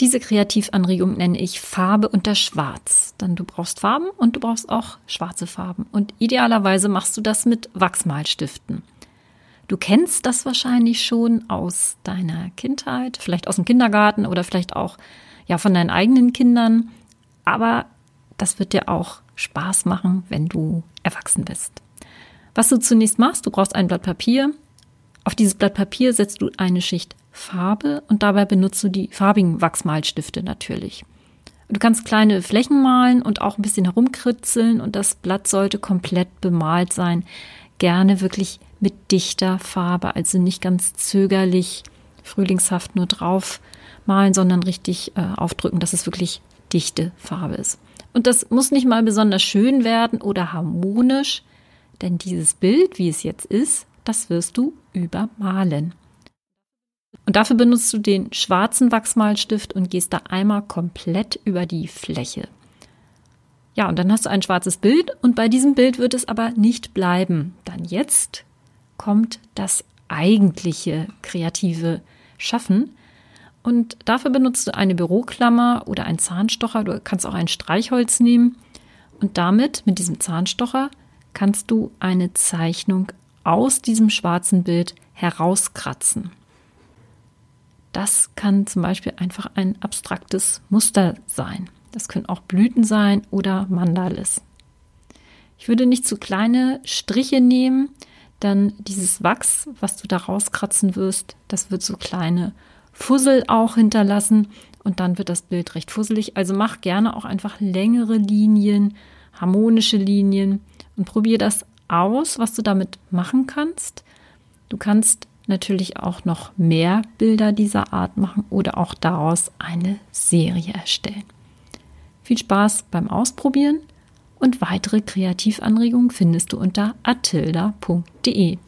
Diese Kreativanregung nenne ich Farbe unter Schwarz. Dann du brauchst Farben und du brauchst auch schwarze Farben. Und idealerweise machst du das mit Wachsmalstiften. Du kennst das wahrscheinlich schon aus deiner Kindheit, vielleicht aus dem Kindergarten oder vielleicht auch ja von deinen eigenen Kindern. Aber das wird dir auch Spaß machen, wenn du erwachsen bist. Was du zunächst machst, du brauchst ein Blatt Papier. Auf dieses Blatt Papier setzt du eine Schicht Farbe und dabei benutzt du die farbigen Wachsmalstifte natürlich. Du kannst kleine Flächen malen und auch ein bisschen herumkritzeln und das Blatt sollte komplett bemalt sein. Gerne wirklich mit dichter Farbe, also nicht ganz zögerlich, frühlingshaft nur drauf malen, sondern richtig äh, aufdrücken, dass es wirklich dichte Farbe ist. Und das muss nicht mal besonders schön werden oder harmonisch, denn dieses Bild, wie es jetzt ist, das wirst du übermalen. Und dafür benutzt du den schwarzen Wachsmalstift und gehst da einmal komplett über die Fläche. Ja, und dann hast du ein schwarzes Bild und bei diesem Bild wird es aber nicht bleiben. Dann jetzt kommt das eigentliche kreative Schaffen. Und dafür benutzt du eine Büroklammer oder einen Zahnstocher. Du kannst auch ein Streichholz nehmen. Und damit, mit diesem Zahnstocher, kannst du eine Zeichnung aus diesem schwarzen Bild herauskratzen. Das kann zum Beispiel einfach ein abstraktes Muster sein. Das können auch Blüten sein oder Mandales. Ich würde nicht zu kleine Striche nehmen, dann dieses Wachs, was du da rauskratzen wirst, das wird so kleine Fussel auch hinterlassen und dann wird das Bild recht fusselig. Also mach gerne auch einfach längere Linien, harmonische Linien und probier das aus, was du damit machen kannst. Du kannst natürlich auch noch mehr Bilder dieser Art machen oder auch daraus eine Serie erstellen. Viel Spaß beim Ausprobieren und weitere Kreativanregungen findest du unter atilda.de.